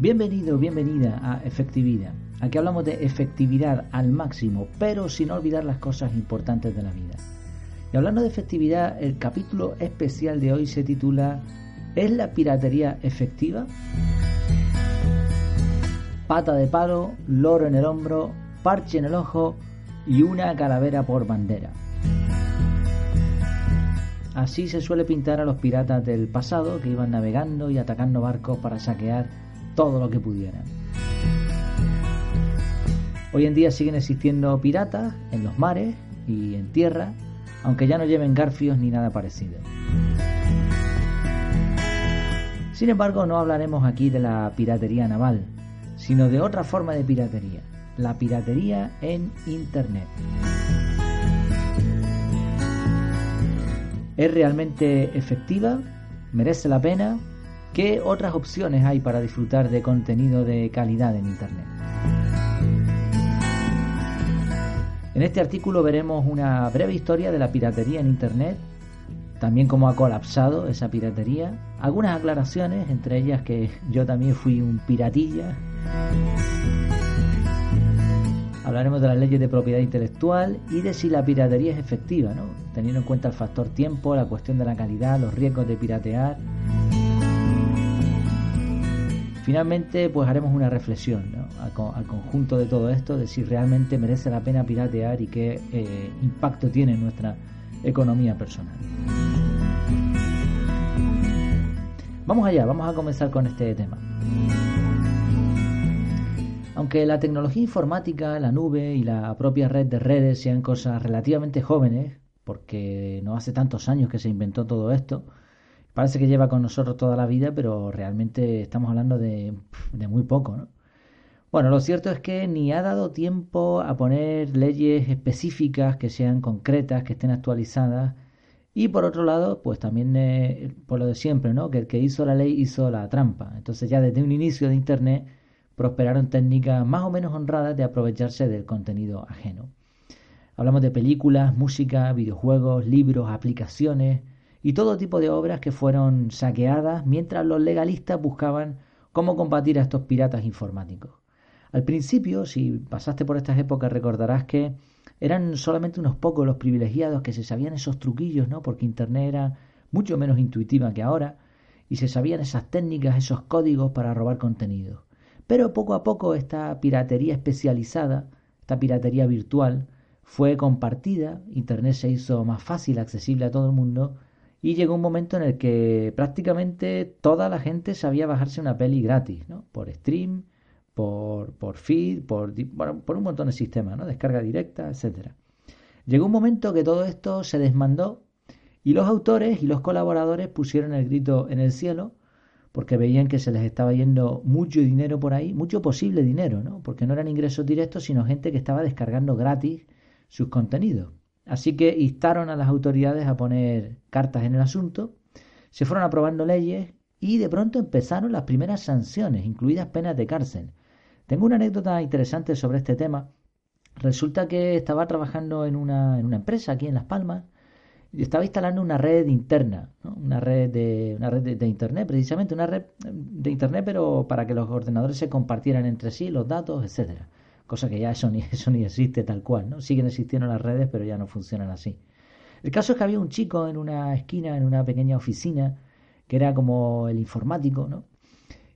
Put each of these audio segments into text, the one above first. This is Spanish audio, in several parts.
Bienvenido, bienvenida a Efectividad. Aquí hablamos de efectividad al máximo, pero sin olvidar las cosas importantes de la vida. Y hablando de efectividad, el capítulo especial de hoy se titula ¿Es la piratería efectiva? Pata de palo, loro en el hombro, parche en el ojo y una calavera por bandera. Así se suele pintar a los piratas del pasado que iban navegando y atacando barcos para saquear todo lo que pudieran. Hoy en día siguen existiendo piratas en los mares y en tierra, aunque ya no lleven garfios ni nada parecido. Sin embargo, no hablaremos aquí de la piratería naval, sino de otra forma de piratería, la piratería en Internet. ¿Es realmente efectiva? ¿Merece la pena? ¿Qué otras opciones hay para disfrutar de contenido de calidad en Internet? En este artículo veremos una breve historia de la piratería en Internet, también cómo ha colapsado esa piratería, algunas aclaraciones, entre ellas que yo también fui un piratilla. Hablaremos de las leyes de propiedad intelectual y de si la piratería es efectiva, ¿no? teniendo en cuenta el factor tiempo, la cuestión de la calidad, los riesgos de piratear. Finalmente, pues haremos una reflexión al, conjunto de todo esto, de si realmente merece la pena piratear y qué eh, impacto tiene en nuestra economía personal. Vamos allá, vamos a comenzar con este tema. Aunque la tecnología informática, la nube y la propia red de redes sean cosas relativamente jóvenes, porque no hace tantos años que se inventó todo esto, parece que lleva con nosotros toda la vida, pero realmente estamos hablando de, muy poco, ¿no? Bueno, lo cierto es que ni ha dado tiempo a poner leyes específicas que sean concretas, que estén actualizadas. Y por otro lado, pues también eh, por lo de siempre, ¿no? Que el que hizo la ley hizo la trampa. Entonces ya desde un inicio de Internet prosperaron técnicas más o menos honradas de aprovecharse del contenido ajeno. Hablamos de películas, música, videojuegos, libros, aplicaciones y todo tipo de obras que fueron saqueadas mientras los legalistas buscaban cómo combatir a estos piratas informáticos. Al principio, si pasaste por estas épocas, recordarás que eran solamente unos pocos los privilegiados que se sabían esos truquillos, ¿no? Porque Internet era mucho menos intuitiva que ahora y se sabían esas técnicas, esos códigos para robar contenido. Pero poco a poco esta piratería especializada, esta piratería virtual, fue compartida, Internet se hizo más fácil, accesible a todo el mundo, y llegó un momento en el que prácticamente toda la gente sabía bajarse una peli gratis, ¿no? Por stream, por, por feed, por, por un montón de sistemas, ¿no? Descarga directa, etc. Llegó un momento que todo esto se desmandó y los autores y los colaboradores pusieron el grito en el cielo porque veían que se les estaba yendo mucho dinero por ahí, mucho posible dinero, ¿no? Porque no eran ingresos directos, sino gente que estaba descargando gratis sus contenidos. Así que instaron a las autoridades a poner cartas en el asunto, se fueron aprobando leyes y de pronto empezaron las primeras sanciones, incluidas penas de cárcel. Tengo una anécdota interesante sobre este tema. Resulta que estaba trabajando en una, en una empresa aquí en Las Palmas estaba instalando una red interna, una red, de, una red de, Internet, precisamente una red de Internet, pero para que los ordenadores se compartieran entre sí los datos, etcétera. Cosa que ya eso ni, eso ni existe tal cual, ¿no? Siguen existiendo las redes, pero ya no funcionan así. El caso es que había un chico en una esquina, en una pequeña oficina, que era como el informático, ¿no?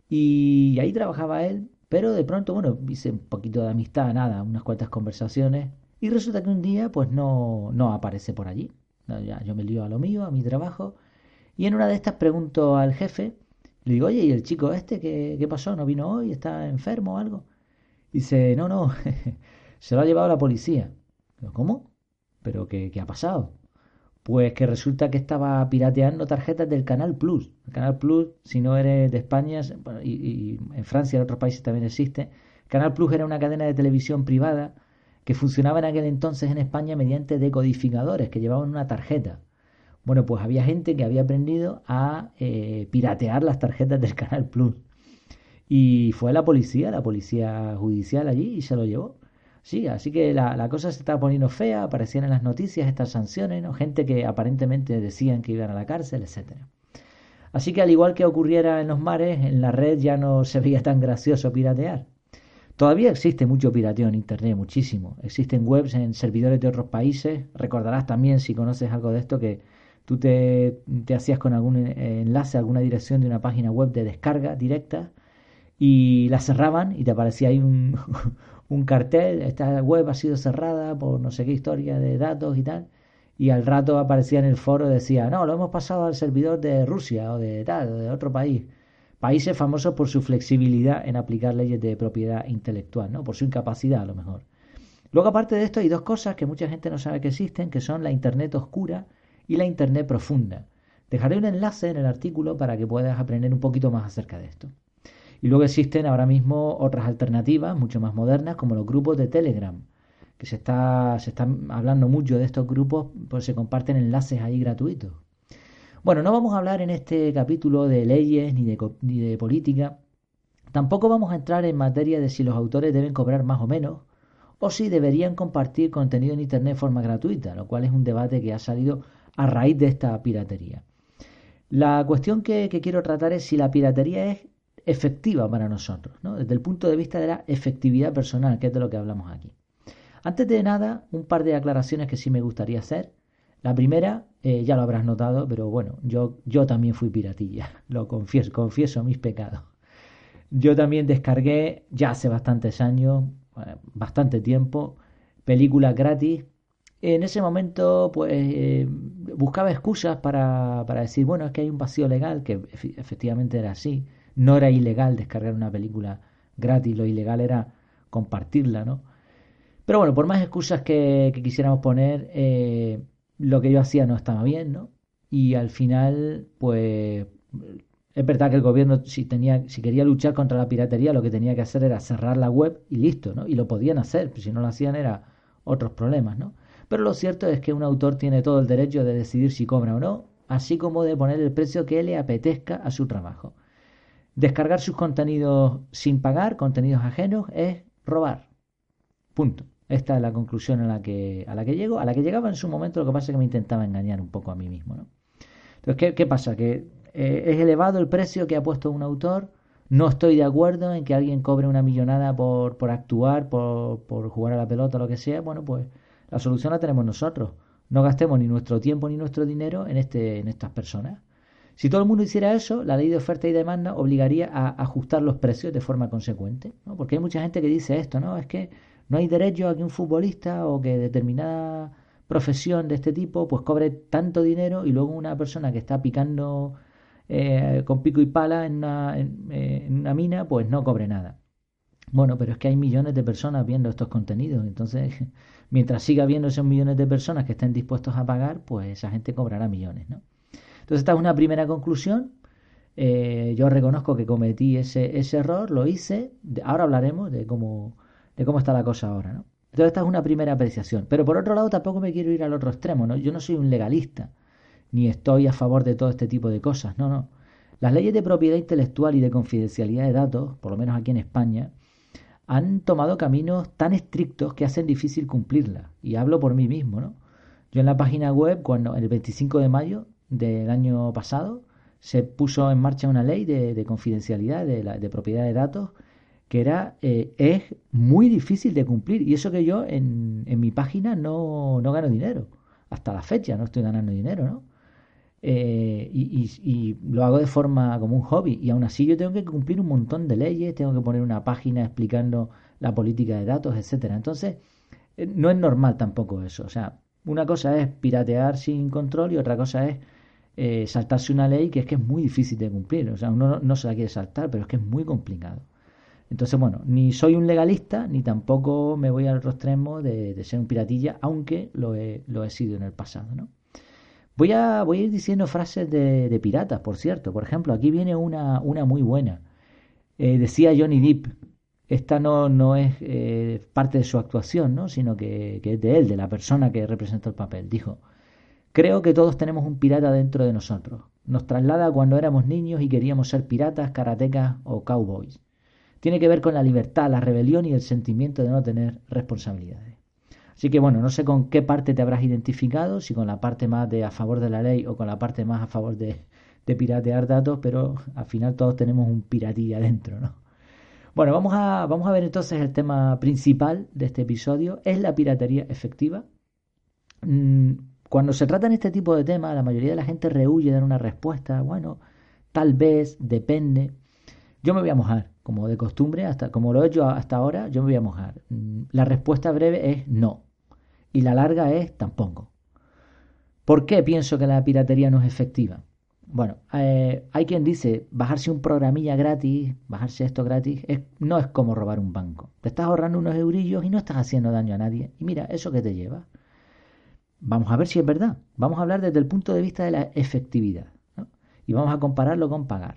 Y ahí trabajaba él, pero de pronto, bueno, hice un poquito de amistad, nada, unas cuantas conversaciones, y resulta que un día, pues no, no aparece por allí ya, yo me lío a lo mío, a mi trabajo. Y en una de estas pregunto al jefe, le digo, oye, ¿y el chico este qué, qué pasó? ¿No vino hoy? ¿Está enfermo o algo? Dice, no, no, se lo ha llevado la policía. ¿Cómo? ¿Pero qué, qué ha pasado? Pues que resulta que estaba pirateando tarjetas del Canal Plus. El Canal Plus, si no eres de España, y, en Francia y en otros países también existe, Canal Plus era una cadena de televisión privada que funcionaba en aquel entonces en España mediante decodificadores que llevaban una tarjeta. Bueno, pues había gente que había aprendido a eh, piratear las tarjetas del Canal Plus. Y fue la policía, la policía judicial allí y se lo llevó. Sí, así que la, cosa se estaba poniendo fea, aparecían en las noticias estas sanciones, ¿no? gente que aparentemente decían que iban a la cárcel, etc. Así que al igual que ocurriera en los mares, en la red ya no se veía tan gracioso piratear. Todavía existe mucho pirateo en Internet, muchísimo. Existen webs en servidores de otros países. Recordarás también, si conoces algo de esto, que tú te, hacías con algún enlace, alguna dirección de una página web de descarga directa y la cerraban y te aparecía ahí un, un cartel, esta web ha sido cerrada por no sé qué historia de datos y tal. Y al rato aparecía en el foro decía, no, lo hemos pasado al servidor de Rusia o de tal, o de otro país. Países famosos por su flexibilidad en aplicar leyes de propiedad intelectual, ¿no? Por su incapacidad a lo mejor. Luego, aparte de esto, hay dos cosas que mucha gente no sabe que existen, que son la Internet oscura y la Internet profunda. Dejaré un enlace en el artículo para que puedas aprender un poquito más acerca de esto. Y luego existen ahora mismo otras alternativas mucho más modernas, como los grupos de Telegram, que se está, se hablando mucho de estos grupos, pues se comparten enlaces ahí gratuitos. Bueno, no vamos a hablar en este capítulo de leyes ni de, ni de política. Tampoco vamos a entrar en materia de si los autores deben cobrar más o menos, o si deberían compartir contenido en Internet de forma gratuita, lo cual es un debate que ha salido a raíz de esta piratería. La cuestión que, que quiero tratar es si la piratería es efectiva para nosotros, ¿no? desde el punto de vista de la efectividad personal, que es de lo que hablamos aquí. Antes de nada, un par de aclaraciones que sí me gustaría hacer. La primera, eh, ya lo habrás notado, pero bueno, yo, yo también fui piratilla, lo confieso, confieso mis pecados. Yo también descargué ya hace bastantes años, bastante tiempo, películas gratis. En ese momento, pues, eh, buscaba excusas para, para decir, bueno, es que hay un vacío legal, que efectivamente era así no era ilegal descargar una película gratis, lo ilegal era compartirla, ¿no? Pero bueno, por más excusas que, quisiéramos poner, eh, lo que yo hacía no estaba bien, ¿no? Y al final, pues es verdad que el gobierno, si, tenía, si quería luchar contra la piratería, lo que tenía que hacer era cerrar la web y listo, ¿no? Y lo podían hacer, si no lo hacían era otros problemas, ¿no? Pero lo cierto es que un autor tiene todo el derecho de decidir si cobra o no, así como de poner el precio que le apetezca a su trabajo. Descargar sus contenidos sin pagar, contenidos ajenos, es robar. Punto. Esta es la conclusión a la que, a la que llego, a la que llegaba en su momento, lo que pasa es que me intentaba engañar un poco a mí mismo. ¿no? Entonces, ¿qué, pasa? Que eh, es elevado el precio que ha puesto un autor, no estoy de acuerdo en que alguien cobre una millonada por, por actuar, por, por jugar a la pelota, lo que sea. Bueno, pues la solución la tenemos nosotros. No gastemos ni nuestro tiempo ni nuestro dinero en, este, en estas personas. Si todo el mundo hiciera eso, la ley de oferta y demanda obligaría a ajustar los precios de forma consecuente. ¿no? Porque hay mucha gente que dice esto, ¿no? Es que no hay derecho a que un futbolista o que determinada profesión de este tipo pues cobre tanto dinero y luego una persona que está picando eh, con pico y pala en una, eh, en una mina pues no cobre nada. Bueno, pero es que hay millones de personas viendo estos contenidos, entonces mientras siga habiendo esos millones de personas que estén dispuestos a pagar, pues esa gente cobrará millones, ¿no? Entonces esta es una primera conclusión. Eh, yo reconozco que cometí ese, ese error, lo hice. Ahora hablaremos de cómo, de cómo está la cosa ahora, ¿no? Entonces esta es una primera apreciación. Pero por otro lado tampoco me quiero ir al otro extremo, ¿no? Yo no soy un legalista, ni estoy a favor de todo este tipo de cosas, no, no. Las leyes de propiedad intelectual y de confidencialidad de datos, por lo menos aquí en España, han tomado caminos tan estrictos que hacen difícil cumplirlas. Y hablo por mí mismo, ¿no? Yo en la página web, cuando el 25 de mayo, del año pasado se puso en marcha una ley de, confidencialidad, de, de, propiedad de datos, que era eh, es muy difícil de cumplir. Y eso que yo en, en mi página no, no, gano dinero. Hasta la fecha no estoy ganando dinero, ¿no? Eh, y, y, lo hago de forma como un hobby. Y aún así yo tengo que cumplir un montón de leyes, tengo que poner una página explicando la política de datos, etcétera. Entonces, eh, no es normal tampoco eso. O sea, una cosa es piratear sin control y otra cosa es eh, saltarse una ley que es que es muy difícil de cumplir. O sea, uno no, se la quiere saltar, pero es que es muy complicado. Entonces, bueno, ni soy un legalista, ni tampoco me voy al otro extremo de, ser un piratilla, aunque lo he, lo he sido en el pasado, ¿no? Voy a, voy a ir diciendo frases de, piratas, por cierto. Por ejemplo, aquí viene una, una muy buena. Eh, decía Johnny Depp, esta no, no es eh, parte de su actuación, ¿no? sino que, que, es de él, de la persona que representó el papel. Dijo, Creo que todos tenemos un pirata dentro de nosotros. Nos traslada cuando éramos niños y queríamos ser piratas, karatecas o cowboys. Tiene que ver con la libertad, la rebelión y el sentimiento de no tener responsabilidades. Así que bueno, no sé con qué parte te habrás identificado, si con la parte más de a favor de la ley o con la parte más a favor de, piratear datos, pero al final todos tenemos un piratilla dentro, ¿no? Bueno, vamos a, vamos a ver entonces el tema principal de este episodio. ¿Es la piratería efectiva? Mm, cuando se trata en este tipo de temas, la mayoría de la gente rehuye dar una respuesta. Bueno, tal vez, depende. Yo me voy a mojar, como de costumbre, hasta como lo he hecho hasta ahora, yo me voy a mojar. Mm, la respuesta breve es no. Y la larga es tampoco. ¿Por qué pienso que la piratería no es efectiva? Bueno, eh, hay quien dice, bajarse un programilla gratis, bajarse esto gratis, no es como robar un banco. Te estás ahorrando unos eurillos y no estás haciendo daño a nadie. Y mira, ¿eso que te lleva? Vamos a ver si es verdad. Vamos a hablar desde el punto de vista de la efectividad. Y vamos a compararlo con pagar.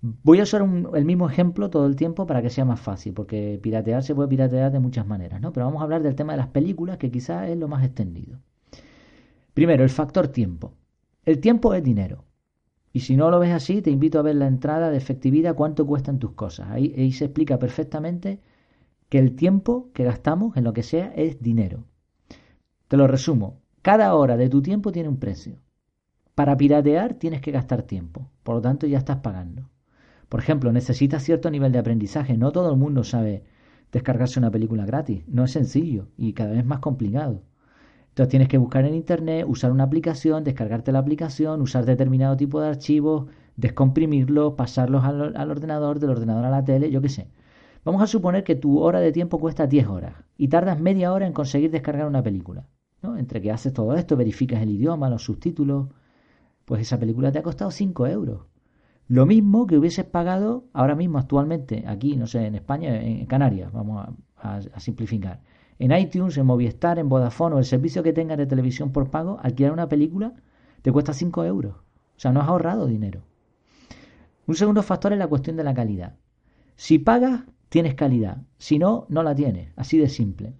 Voy a usar el mismo ejemplo todo el tiempo para que sea más fácil, porque piratear se puede piratear de muchas maneras, ¿no? Pero vamos a hablar del tema de las películas, que quizás es lo más extendido. Primero, el factor tiempo. El tiempo es dinero. Y si no lo ves así, te invito a ver la entrada de efectividad, cuánto cuestan tus cosas. Ahí, se explica perfectamente que el tiempo que gastamos en lo que sea es dinero. Te lo resumo. Cada hora de tu tiempo tiene un precio. Para piratear tienes que gastar tiempo. Por lo tanto, ya estás pagando. Por ejemplo, necesitas cierto nivel de aprendizaje. No todo el mundo sabe descargarse una película gratis. No es sencillo y cada vez más complicado. Entonces tienes que buscar en internet, usar una aplicación, descargarte la aplicación, usar determinado tipo de archivos, descomprimirlos, pasarlos al, ordenador, del ordenador a la tele, yo qué sé. Vamos a suponer que tu hora de tiempo cuesta 10 horas y tardas media hora en conseguir descargar una película. Entre que haces todo esto, verificas el idioma, los subtítulos, pues esa película te ha costado 5 euros. Lo mismo que hubieses pagado ahora mismo actualmente, aquí, no sé, en España, en Canarias, vamos a simplificar en iTunes, en Movistar, en Vodafone o el servicio que tengas de televisión por pago, alquilar una película te cuesta 5 euros. O sea, no has ahorrado dinero. Un segundo factor es la cuestión de la calidad. Si pagas, tienes calidad. Si no, no la tienes. Así de simple.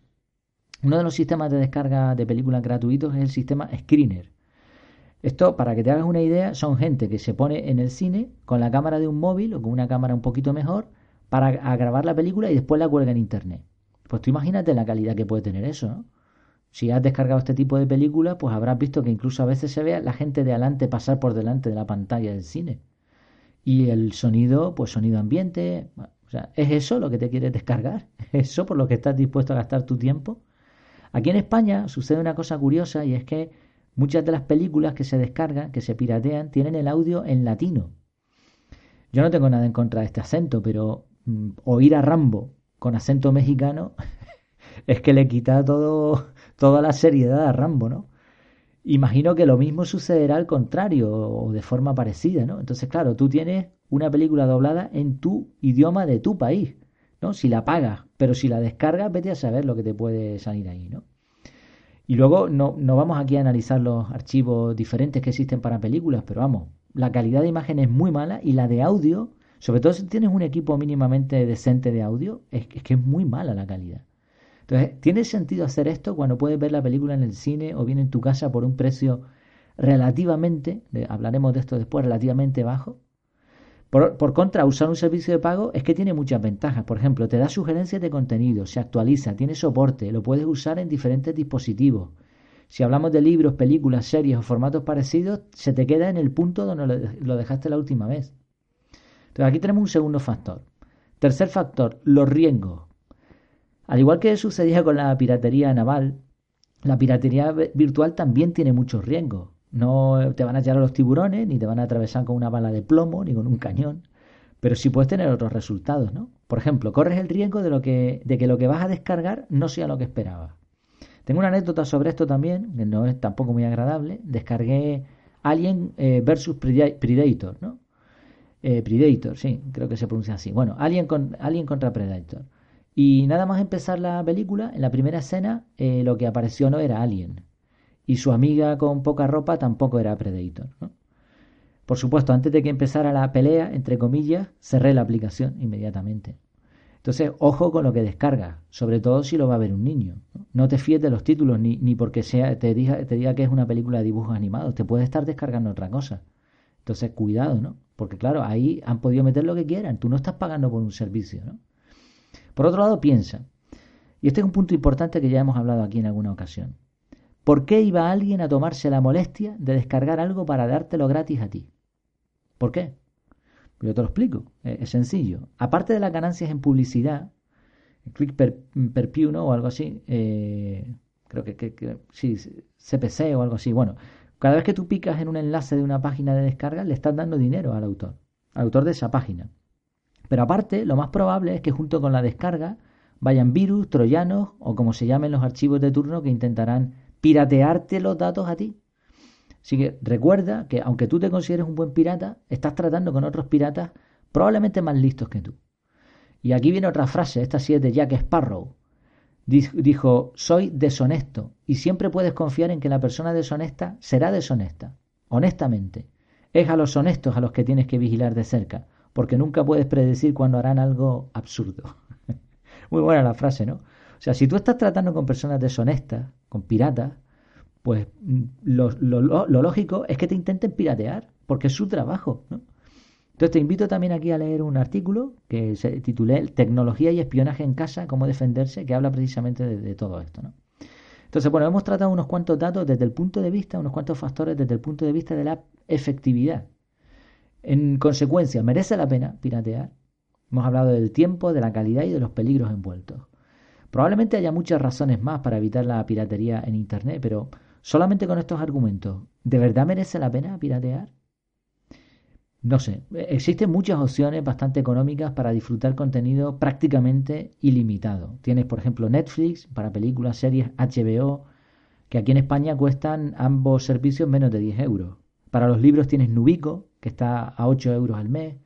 Uno de los sistemas de descarga de películas gratuitos es el sistema Screener. Esto, para que te hagas una idea, son gente que se pone en el cine con la cámara de un móvil o con una cámara un poquito mejor para grabar la película y después la cuelga en internet. Pues tú imagínate la calidad que puede tener eso, ¿no? Si has descargado este tipo de películas, pues habrás visto que incluso a veces se ve a la gente de adelante pasar por delante de la pantalla del cine. Y el sonido, pues sonido ambiente. o sea, ¿es eso lo que te quieres descargar? ¿Es eso por lo que estás dispuesto a gastar tu tiempo? Aquí en España sucede una cosa curiosa y es que muchas de las películas que se descargan, que se piratean, tienen el audio en latino. Yo no tengo nada en contra de este acento, pero mm, oír a Rambo con acento mexicano, es que le quita todo, toda la seriedad a Rambo, ¿no? Imagino que lo mismo sucederá al contrario o de forma parecida, ¿no? Entonces, claro, tú tienes una película doblada en tu idioma de tu país, ¿no? Si la pagas, pero si la descargas, vete a saber lo que te puede salir ahí, ¿no? Y luego no, no vamos aquí a analizar los archivos diferentes que existen para películas, pero vamos, la calidad de imagen es muy mala y la de audio sobre todo si tienes un equipo mínimamente decente de audio, es, que es muy mala la calidad. Entonces, ¿tiene sentido hacer esto cuando puedes ver la película en el cine o bien en tu casa por un precio relativamente, hablaremos de esto después, relativamente bajo? Por, contra, usar un servicio de pago es que tiene muchas ventajas. Por ejemplo, te da sugerencias de contenido, se actualiza, tiene soporte, lo puedes usar en diferentes dispositivos. Si hablamos de libros, películas, series o formatos parecidos, se te queda en el punto donde lo dejaste la última vez. Entonces aquí tenemos un segundo factor. Tercer factor, los riesgos. Al igual que sucedía con la piratería naval, la piratería virtual también tiene muchos riesgos. No te van a llegar a los tiburones, ni te van a atravesar con una bala de plomo, ni con un cañón. Pero sí puedes tener otros resultados, ¿no? Por ejemplo, corres el riesgo de, lo que, de que lo que vas a descargar no sea lo que esperabas. Tengo una anécdota sobre esto también, que no es tampoco muy agradable. Descargué Alien eh, versus Predator, ¿no? Eh, Predator, sí, creo que se pronuncia así. Bueno, Alien, con, Alien contra Predator. Y nada más empezar la película, en la primera escena eh, lo que apareció no era Alien. Y su amiga con poca ropa tampoco era Predator. Por supuesto, antes de que empezara la pelea, entre comillas, cerré la aplicación inmediatamente. Entonces, ojo con lo que descargas, sobre todo si lo va a ver un niño. No, te fíes de los títulos, ni, ni porque sea, te, diga, te diga que es una película de dibujos animados. Te puede estar descargando otra cosa. Entonces, cuidado, ¿no? Porque claro, ahí han podido meter lo que quieran. Tú no estás pagando por un servicio, ¿no? Por otro lado, piensa, y este es un punto importante que ya hemos hablado aquí en alguna ocasión. ¿Por qué iba alguien a tomarse la molestia de descargar algo para dártelo gratis a ti? ¿Por qué? Yo te lo explico, es, sencillo. Aparte de las ganancias en publicidad, click per, ¿no? O algo así, eh, creo que, que, sí, CPC o algo así. Bueno, cada vez que tú picas en un enlace de una página de descarga, le estás dando dinero al autor, al autor de esa página. Pero aparte, lo más probable es que junto con la descarga vayan virus, troyanos o como se llamen los archivos de turno que intentarán piratearte los datos a ti. Así que recuerda que aunque tú te consideres un buen pirata, estás tratando con otros piratas probablemente más listos que tú. Y aquí viene otra frase, esta sí es de Jack Sparrow. Dijo, soy deshonesto y siempre puedes confiar en que la persona deshonesta será deshonesta, honestamente. Es a los honestos a los que tienes que vigilar de cerca, porque nunca puedes predecir cuándo harán algo absurdo. Muy buena la frase, ¿no? O sea, si tú estás tratando con personas deshonestas, con piratas, pues mm, lo, lógico es que te intenten piratear, porque es su trabajo, ¿no? Entonces te invito también aquí a leer un artículo que se titulé Tecnología y espionaje en casa, cómo defenderse, que habla precisamente de, todo esto, ¿no? Entonces, bueno, hemos tratado unos cuantos datos desde el punto de vista, unos cuantos factores desde el punto de vista de la efectividad. En consecuencia, ¿merece la pena piratear? Hemos hablado del tiempo, de la calidad y de los peligros envueltos. Probablemente haya muchas razones más para evitar la piratería en Internet, pero Solamente con estos argumentos, ¿de verdad merece la pena piratear? No sé, existen muchas opciones bastante económicas para disfrutar contenido prácticamente ilimitado. Tienes, por ejemplo, Netflix para películas, series, HBO, que aquí en España cuestan ambos servicios menos de 10 euros. Para los libros tienes Nubico, que está a 8 euros al mes.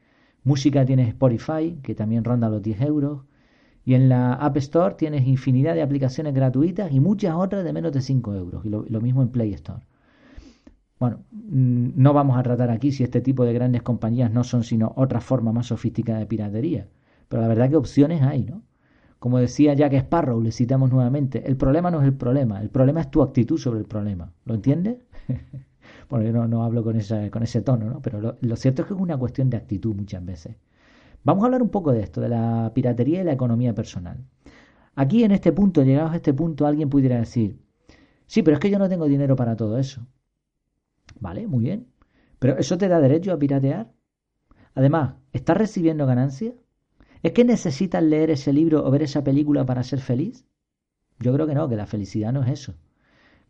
Música tienes Spotify, que también ronda los 10 euros. Y en la App Store tienes infinidad de aplicaciones gratuitas y muchas otras de menos de 5 euros. Y lo, mismo en Play Store. Bueno, mm, no vamos a tratar aquí si este tipo de grandes compañías no son sino otra forma más sofisticada de piratería. Pero la verdad que opciones hay, ¿no? Como decía Jack Sparrow, le citamos nuevamente, el problema no es el problema, el problema es tu actitud sobre el problema. ¿Lo entiendes? bueno, yo no, hablo con, esa, con ese tono, ¿no? Pero lo cierto es que es una cuestión de actitud muchas veces. Vamos a hablar un poco de esto, de la piratería y la economía personal. Aquí en este punto, llegados a este punto, alguien pudiera decir, sí, pero es que yo no tengo dinero para todo eso. Vale, muy bien. Pero ¿eso te da derecho a piratear? Además, ¿estás recibiendo ganancias? ¿Es que necesitas leer ese libro o ver esa película para ser feliz? Yo creo que no, que la felicidad no es eso.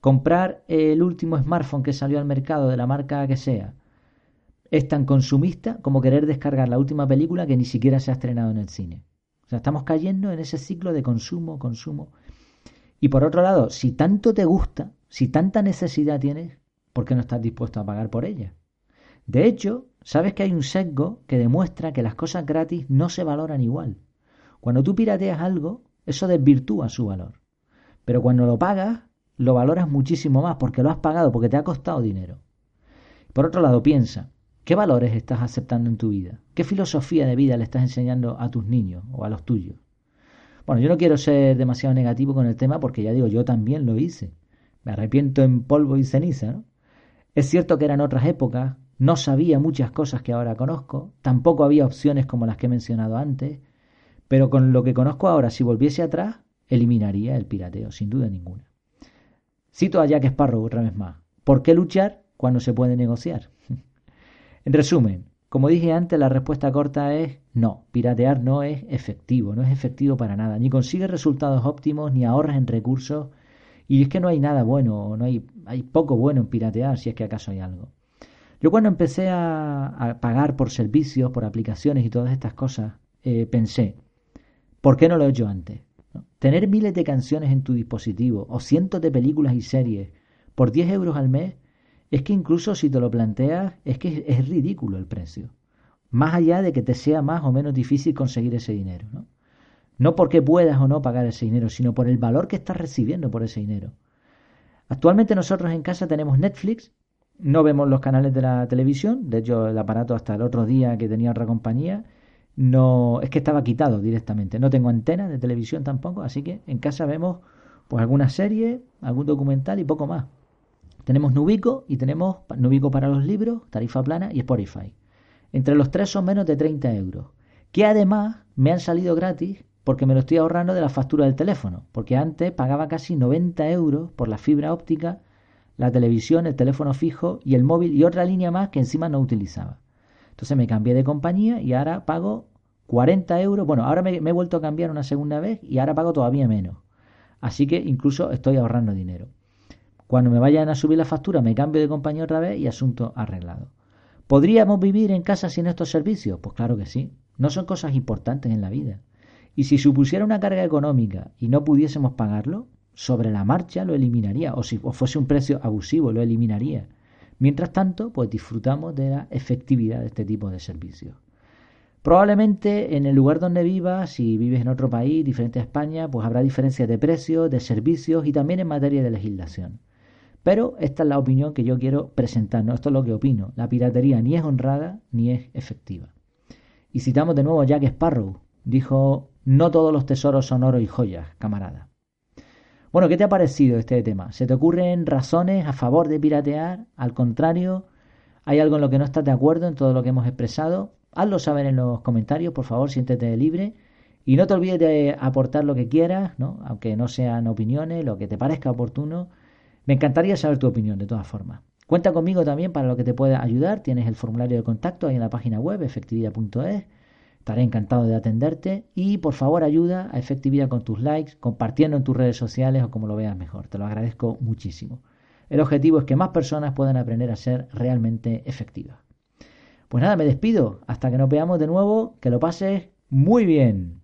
Comprar el último smartphone que salió al mercado de la marca que sea, es tan consumista como querer descargar la última película que ni siquiera se ha estrenado en el cine. O sea, estamos cayendo en ese ciclo de consumo, consumo. Y por otro lado, si tanto te gusta, si tanta necesidad tienes, ¿por qué no estás dispuesto a pagar por ella? De hecho, sabes que hay un sesgo que demuestra que las cosas gratis no se valoran igual. Cuando tú pirateas algo, eso desvirtúa su valor. Pero cuando lo pagas, lo valoras muchísimo más porque lo has pagado, porque te ha costado dinero. Por otro lado, piensa, ¿Qué valores estás aceptando en tu vida? ¿Qué filosofía de vida le estás enseñando a tus niños o a los tuyos? Bueno, yo no quiero ser demasiado negativo con el tema porque ya digo, yo también lo hice. Me arrepiento en polvo y ceniza. ¿no? Es cierto que eran otras épocas, no sabía muchas cosas que ahora conozco, tampoco había opciones como las que he mencionado antes, pero con lo que conozco ahora, si volviese atrás, eliminaría el pirateo, sin duda ninguna. Cito a Jack Sparrow otra vez más. ¿Por qué luchar cuando se puede negociar? En resumen, como dije antes, la respuesta corta es no, piratear no es efectivo, no es efectivo para nada, ni consigue resultados óptimos, ni ahorras en recursos, y es que no hay nada bueno, no hay, hay poco bueno en piratear, si es que acaso hay algo. Yo cuando empecé a, pagar por servicios, por aplicaciones y todas estas cosas, eh, pensé, ¿por qué no lo he hecho antes? Tener miles de canciones en tu dispositivo o cientos de películas y series por 10 euros al mes es que incluso si te lo planteas, es que es ridículo el precio. Más allá de que te sea más o menos difícil conseguir ese dinero. ¿no? no porque puedas o no pagar ese dinero, sino por el valor que estás recibiendo por ese dinero. Actualmente nosotros en casa tenemos Netflix, no vemos los canales de la televisión, de hecho el aparato hasta el otro día que tenía otra compañía, no es que estaba quitado directamente. No tengo antena de televisión tampoco, así que en casa vemos pues alguna serie, algún documental y poco más. Tenemos Nubico y tenemos Nubico para los libros, tarifa plana y Spotify. Entre los tres son menos de 30 euros. Que además me han salido gratis porque me lo estoy ahorrando de la factura del teléfono. Porque antes pagaba casi 90 euros por la fibra óptica, la televisión, el teléfono fijo y el móvil y otra línea más que encima no utilizaba. Entonces me cambié de compañía y ahora pago 40 euros. Bueno, ahora me, he vuelto a cambiar una segunda vez y ahora pago todavía menos. Así que incluso estoy ahorrando dinero. Cuando me vayan a subir la factura me cambio de compañía otra vez y asunto arreglado. ¿Podríamos vivir en casa sin estos servicios? Pues claro que sí. No son cosas importantes en la vida. Y si supusiera una carga económica y no pudiésemos pagarlo, sobre la marcha lo eliminaría. O si fuese un precio abusivo, lo eliminaría. Mientras tanto, pues disfrutamos de la efectividad de este tipo de servicios. Probablemente en el lugar donde vivas, si vives en otro país diferente a España, pues habrá diferencias de precios, de servicios y también en materia de legislación. Pero esta es la opinión que yo quiero presentar, ¿no? esto es lo que opino. La piratería ni es honrada ni es efectiva. Y citamos de nuevo a Jack Sparrow. Dijo, no todos los tesoros son oro y joyas, camarada. Bueno, ¿qué te ha parecido este tema? ¿Se te ocurren razones a favor de piratear? Al contrario, ¿hay algo en lo que no estás de acuerdo en todo lo que hemos expresado? Hazlo saber en los comentarios, por favor, siéntete libre. Y no te olvides de aportar lo que quieras, ¿no? aunque no sean opiniones, lo que te parezca oportuno. Me encantaría saber tu opinión, de todas formas. Cuenta conmigo también para lo que te pueda ayudar. Tienes el formulario de contacto ahí en la página web, efectividad.es. Estaré encantado de atenderte y por favor ayuda a efectividad con tus likes, compartiendo en tus redes sociales o como lo veas mejor. Te lo agradezco muchísimo. El objetivo es que más personas puedan aprender a ser realmente efectivas. Pues nada, me despido. Hasta que nos veamos de nuevo. Que lo pases muy bien.